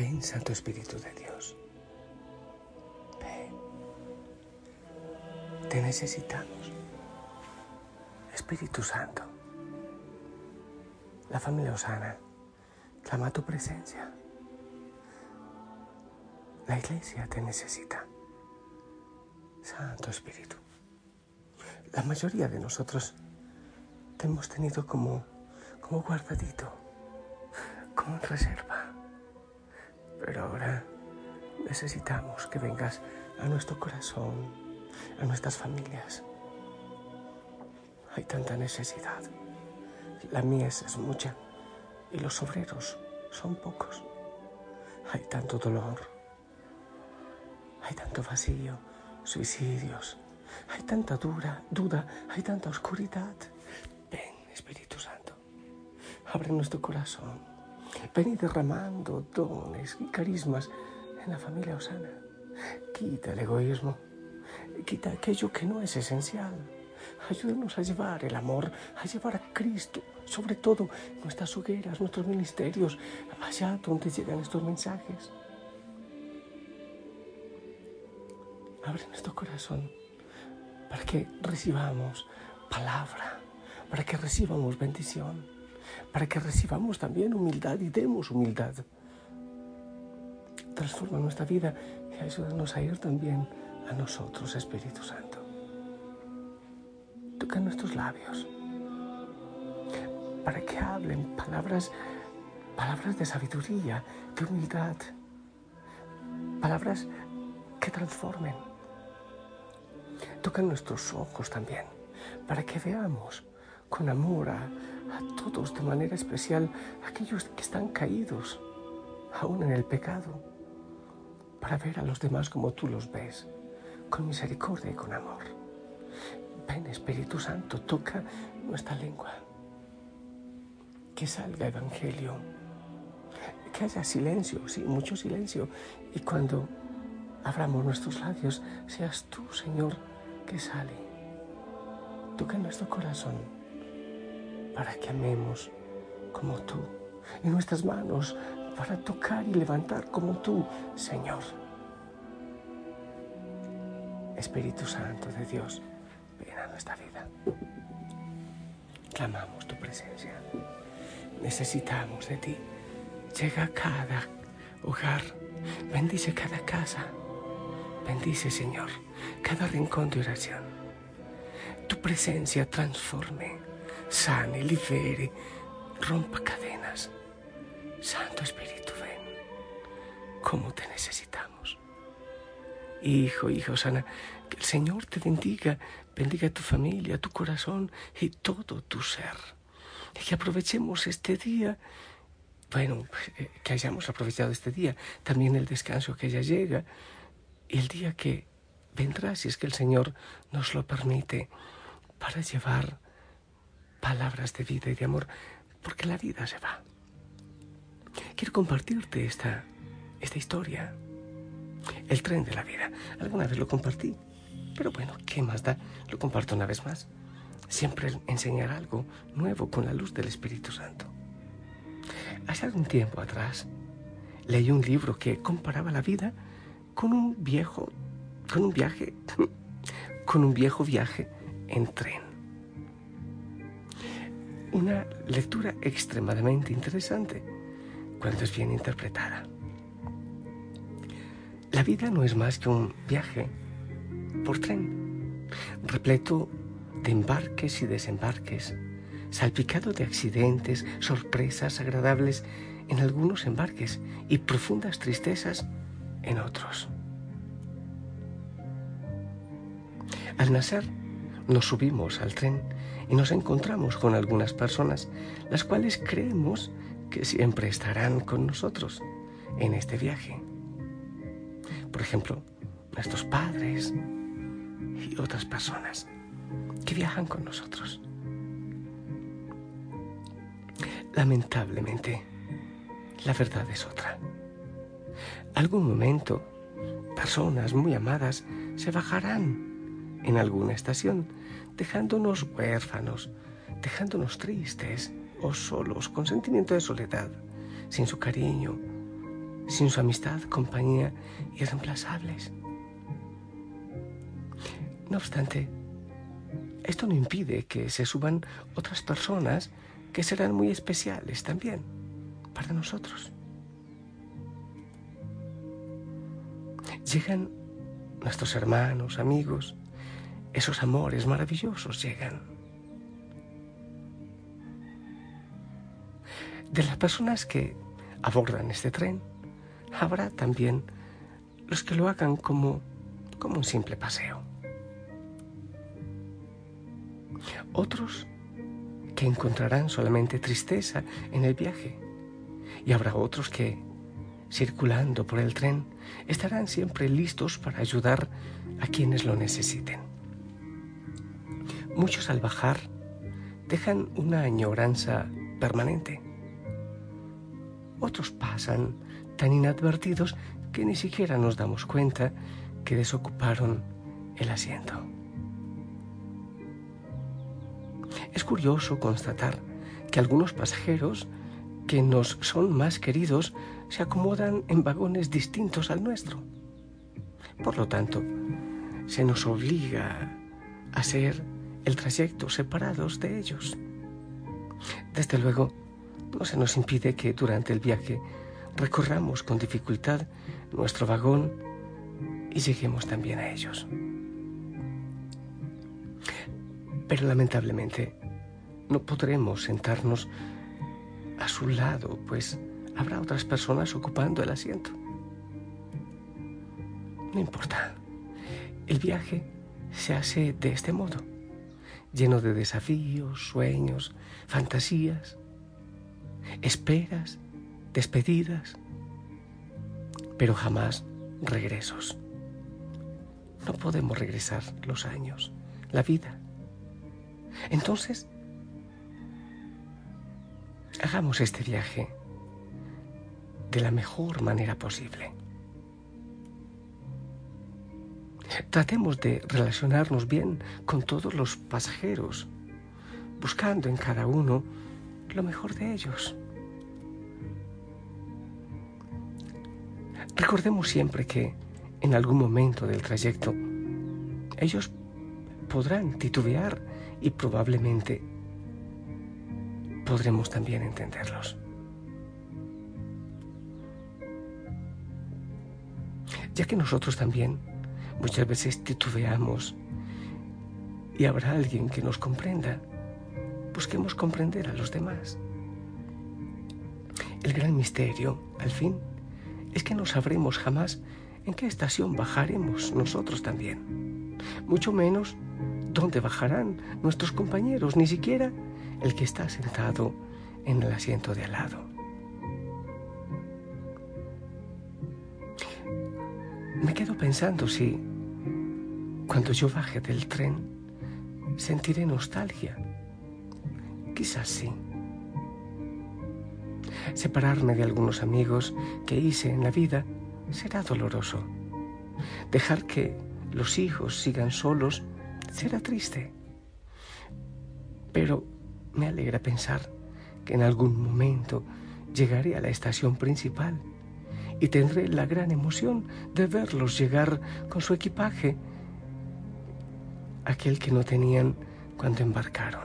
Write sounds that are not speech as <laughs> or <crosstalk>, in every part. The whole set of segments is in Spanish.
Ven, Santo Espíritu de Dios. Ven. Te necesitamos. Espíritu Santo. La familia Osana clama tu presencia. La iglesia te necesita. Santo Espíritu. La mayoría de nosotros te hemos tenido como, como guardadito, como en reserva. Pero ahora necesitamos que vengas a nuestro corazón, a nuestras familias. Hay tanta necesidad. La mies es mucha y los obreros son pocos. Hay tanto dolor, hay tanto vacío, suicidios, hay tanta dura, duda, hay tanta oscuridad. Ven, Espíritu Santo, abre nuestro corazón. Ven y derramando dones y carismas en la familia Osana. Quita el egoísmo, quita aquello que no es esencial. Ayúdanos a llevar el amor, a llevar a Cristo, sobre todo nuestras hogueras, nuestros ministerios, allá donde llegan estos mensajes. Abre nuestro corazón para que recibamos palabra, para que recibamos bendición, para que recibamos también humildad y demos humildad. Transforma nuestra vida y ayúdanos a ir también a nosotros, Espíritu Santo. Toca nuestros labios para que hablen palabras, palabras de sabiduría, de humildad, palabras que transformen Toca nuestros ojos también, para que veamos con amor a, todos de manera especial, aquellos que están caídos, aún en el pecado, para ver a los demás como tú los ves, con misericordia y con amor. Ven Espíritu Santo, toca nuestra lengua, que salga Evangelio, que haya silencio, sí, mucho silencio, y cuando abramos nuestros labios, seas tú, Señor, que sale. Toca nuestro corazón para que amemos como tú. Y nuestras manos para tocar y levantar como tú, Señor. Espíritu Santo de Dios, ven a nuestra vida. Clamamos tu presencia. Necesitamos de ti. Llega a cada hogar. Bendice cada casa Bendice, Señor, cada rincón de oración. Tu presencia transforme, sane, libere, rompa cadenas. Santo Espíritu, ven. ¿Cómo te necesitamos? Hijo, hijo, sana, que el Señor te bendiga, bendiga tu familia, tu corazón y todo tu ser. Y que aprovechemos este día bueno, eh, que hayamos aprovechado este día, también el descanso que ya llega, el día que vendrá, si es que el Señor nos lo permite, para llevar palabras de vida y de amor, porque la vida se va. Quiero compartirte esta, esta historia, el tren de la vida. Alguna vez lo compartí, pero bueno, ¿qué más da? Lo comparto una vez más. Siempre enseñar algo nuevo con la luz del Espíritu Santo. Hace algún tiempo atrás leí un libro que comparaba la vida con un viejo, con un viaje, <laughs> con un viejo viaje en tren. Una lectura extremadamente interesante cuando es bien interpretada. La vida no es más que un viaje por tren, repleto de embarques y desembarques, salpicado de accidentes, sorpresas agradables en algunos embarques y profundas tristezas en otros. Al nacer, nos subimos al tren y nos encontramos con algunas personas, las cuales creemos que siempre estarán con nosotros en este viaje. Por ejemplo, nuestros padres y otras personas que viajan con nosotros. Lamentablemente, la verdad es otra. Algún momento, personas muy amadas se bajarán en alguna estación, dejándonos huérfanos, dejándonos tristes o solos, con sentimiento de soledad, sin su cariño, sin su amistad, compañía irreemplazables. No obstante, esto no impide que se suban otras personas que serán muy especiales también para nosotros. Llegan nuestros hermanos, amigos, esos amores maravillosos llegan. De las personas que abordan este tren, habrá también los que lo hagan como, como un simple paseo. Otros que encontrarán solamente tristeza en el viaje. Y habrá otros que, circulando por el tren, estarán siempre listos para ayudar a quienes lo necesiten. Muchos al bajar dejan una añoranza permanente. Otros pasan tan inadvertidos que ni siquiera nos damos cuenta que desocuparon el asiento. Es curioso constatar que algunos pasajeros que nos son más queridos se acomodan en vagones distintos al nuestro. Por lo tanto, se nos obliga a hacer el trayecto separados de ellos. Desde luego, no se nos impide que durante el viaje recorramos con dificultad nuestro vagón y lleguemos también a ellos. Pero lamentablemente no podremos sentarnos a su lado, pues habrá otras personas ocupando el asiento. No importa. El viaje se hace de este modo, lleno de desafíos, sueños, fantasías, esperas, despedidas, pero jamás regresos. No podemos regresar los años, la vida. Entonces, hagamos este viaje de la mejor manera posible. Tratemos de relacionarnos bien con todos los pasajeros, buscando en cada uno lo mejor de ellos. Recordemos siempre que en algún momento del trayecto ellos podrán titubear y probablemente podremos también entenderlos. Ya que nosotros también muchas veces titubeamos y habrá alguien que nos comprenda, busquemos comprender a los demás. El gran misterio, al fin, es que no sabremos jamás en qué estación bajaremos nosotros también, mucho menos dónde bajarán nuestros compañeros, ni siquiera el que está sentado en el asiento de al lado. Me quedo pensando si, cuando yo baje del tren, sentiré nostalgia. Quizás sí. Separarme de algunos amigos que hice en la vida será doloroso. Dejar que los hijos sigan solos será triste. Pero me alegra pensar que en algún momento llegaré a la estación principal y tendré la gran emoción de verlos llegar con su equipaje, aquel que no tenían cuando embarcaron.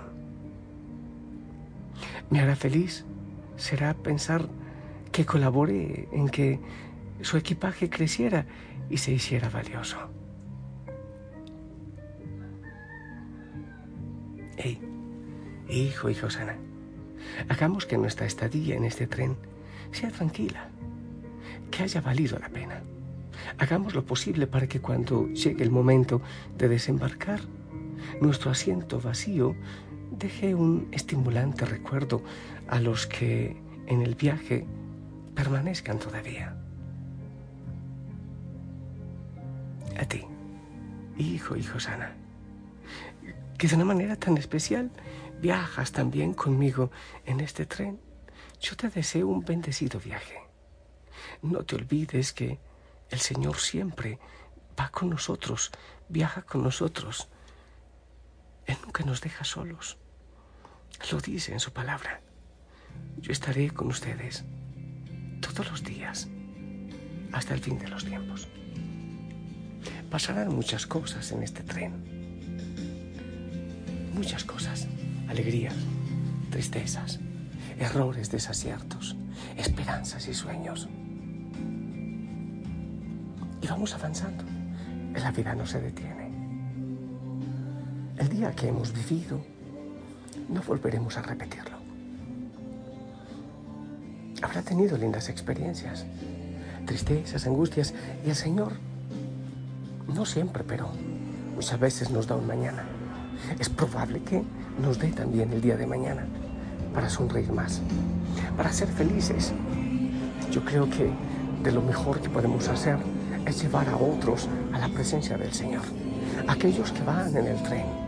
Me hará feliz será pensar que colaboré en que su equipaje creciera y se hiciera valioso. Hey, hijo, hijo sana, hagamos que nuestra estadía en este tren sea tranquila, que haya valido la pena. Hagamos lo posible para que cuando llegue el momento de desembarcar, nuestro asiento vacío deje un estimulante recuerdo a los que en el viaje permanezcan todavía. A ti, hijo, hijo sana que de una manera tan especial viajas también conmigo en este tren. Yo te deseo un bendecido viaje. No te olvides que el Señor siempre va con nosotros, viaja con nosotros. Él nunca nos deja solos. Lo dice en su palabra. Yo estaré con ustedes todos los días hasta el fin de los tiempos. Pasarán muchas cosas en este tren. Muchas cosas. Alegrías, tristezas, errores, desaciertos, esperanzas y sueños. Y vamos avanzando. La vida no se detiene. El día que hemos vivido, no volveremos a repetirlo. Habrá tenido lindas experiencias, tristezas, angustias, y el Señor, no siempre, pero muchas veces nos da un mañana. Es probable que nos dé también el día de mañana para sonreír más, para ser felices. Yo creo que de lo mejor que podemos hacer es llevar a otros a la presencia del Señor, aquellos que van en el tren,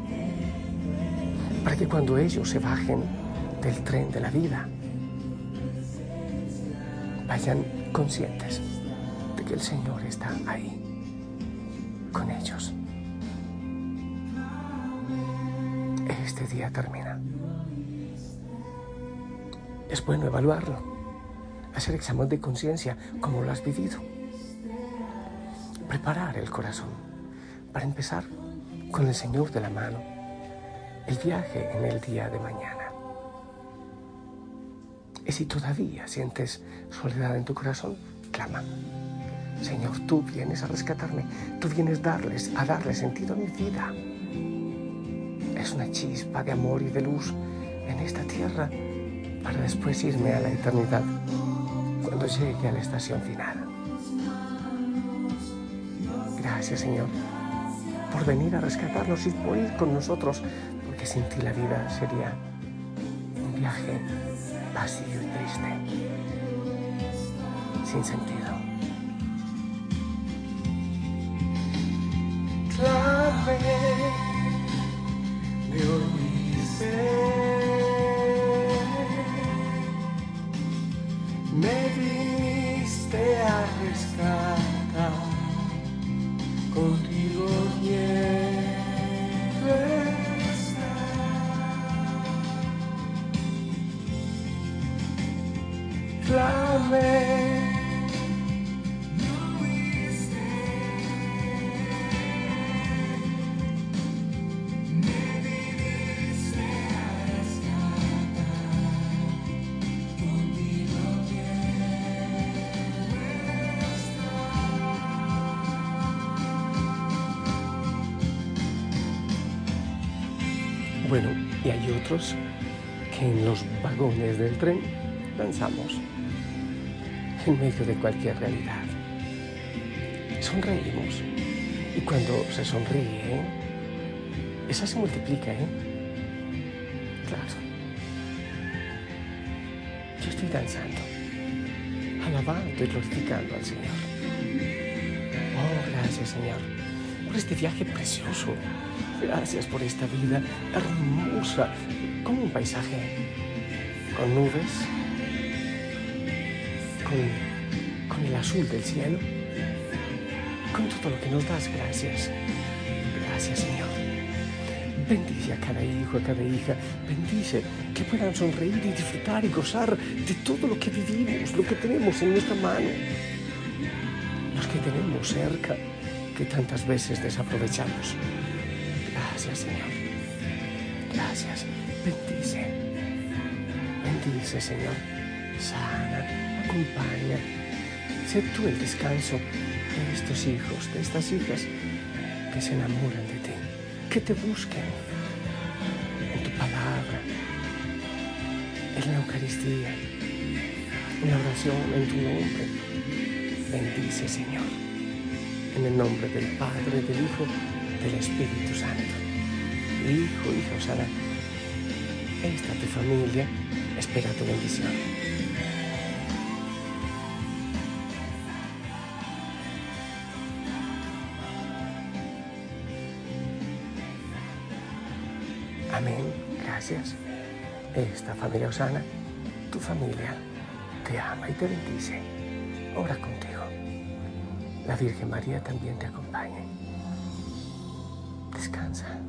para que cuando ellos se bajen del tren de la vida, vayan conscientes de que el Señor está ahí con ellos. Este día termina. Es bueno evaluarlo, hacer examen de conciencia como lo has vivido, preparar el corazón para empezar con el Señor de la mano el viaje en el día de mañana. Y si todavía sientes soledad en tu corazón, clama. Señor, tú vienes a rescatarme, tú vienes darles, a darle sentido a mi vida. Es una chispa de amor y de luz en esta tierra para después irme a la eternidad cuando llegue a la estación final. Gracias, Señor, por venir a rescatarnos y por ir con nosotros, sin ti la vida sería un viaje vacío y triste, sin sentido. Y hay otros que en los vagones del tren danzamos en medio de cualquier realidad. Sonreímos y cuando se sonríe, esa se multiplica, ¿eh? Claro. Yo estoy danzando, alabando y glorificando al Señor. Oh, gracias Señor, por este viaje precioso Gracias por esta vida hermosa, como un paisaje, con nubes, con, con el azul del cielo, con todo lo que nos das. Gracias. Gracias, Señor. Bendice a cada hijo, a cada hija. Bendice que puedan sonreír y disfrutar y gozar de todo lo que vivimos, lo que tenemos en nuestra mano, los que tenemos cerca, que tantas veces desaprovechamos. Gracias, Señor. Gracias. Bendice. Bendice, Señor. Sana, acompaña. Sé tú el descanso de estos hijos, de estas hijas que se enamoran de ti, que te busquen en tu palabra, en la Eucaristía, en la oración, en tu nombre. Bendice, Señor, en el nombre del Padre, del Hijo, del Espíritu Santo. Hijo, hija Osana, esta tu familia espera tu bendición. Amén, gracias. Esta familia Osana, tu familia, te ama y te bendice. Ora contigo. La Virgen María también te acompañe. Descansa.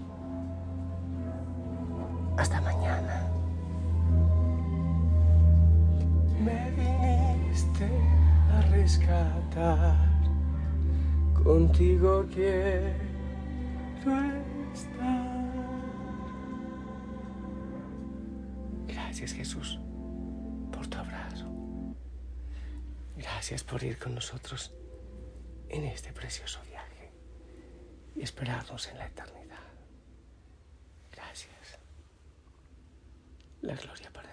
Rescatar. Contigo quiero estar. Gracias Jesús por tu abrazo. Gracias por ir con nosotros en este precioso viaje y esperarnos en la eternidad. Gracias. La gloria para